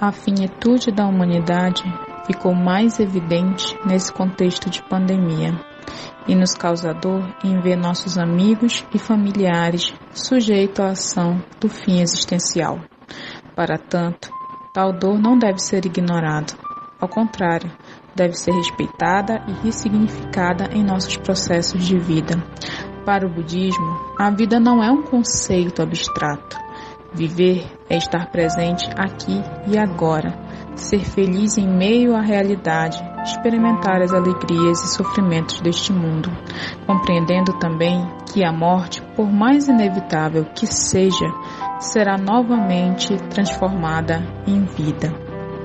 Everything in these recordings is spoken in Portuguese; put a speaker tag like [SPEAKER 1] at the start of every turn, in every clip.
[SPEAKER 1] A finitude da humanidade ficou mais evidente nesse contexto de pandemia e nos causa dor em ver nossos amigos e familiares sujeitos à ação do fim existencial. Para tanto, tal dor não deve ser ignorada. Ao contrário, deve ser respeitada e ressignificada em nossos processos de vida. Para o budismo, a vida não é um conceito abstrato. Viver é estar presente aqui e agora, ser feliz em meio à realidade, experimentar as alegrias e sofrimentos deste mundo, compreendendo também que a morte, por mais inevitável que seja, será novamente transformada em vida.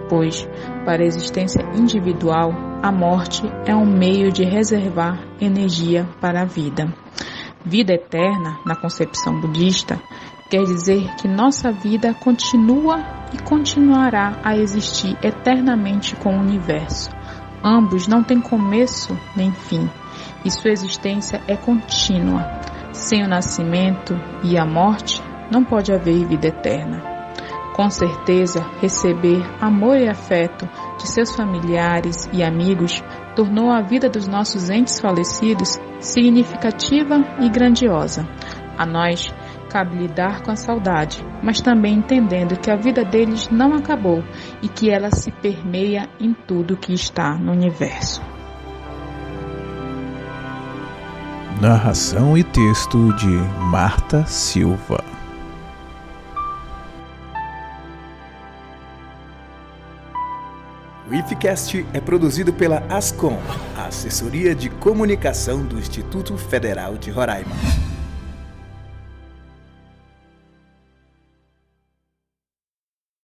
[SPEAKER 1] Pois, para a existência individual, a morte é um meio de reservar energia para a vida. Vida eterna, na concepção budista, quer dizer que nossa vida continua e continuará a existir eternamente com o universo. Ambos não têm começo nem fim, e sua existência é contínua. Sem o nascimento e a morte, não pode haver vida eterna. Com certeza, receber amor e afeto de seus familiares e amigos tornou a vida dos nossos entes falecidos significativa e grandiosa. A nós cabe lidar com a saudade, mas também entendendo que a vida deles não acabou e que ela se permeia em tudo que está no universo.
[SPEAKER 2] Narração e texto de Marta Silva. O IFCast é produzido pela ASCOM, a Assessoria de Comunicação do Instituto Federal de Roraima.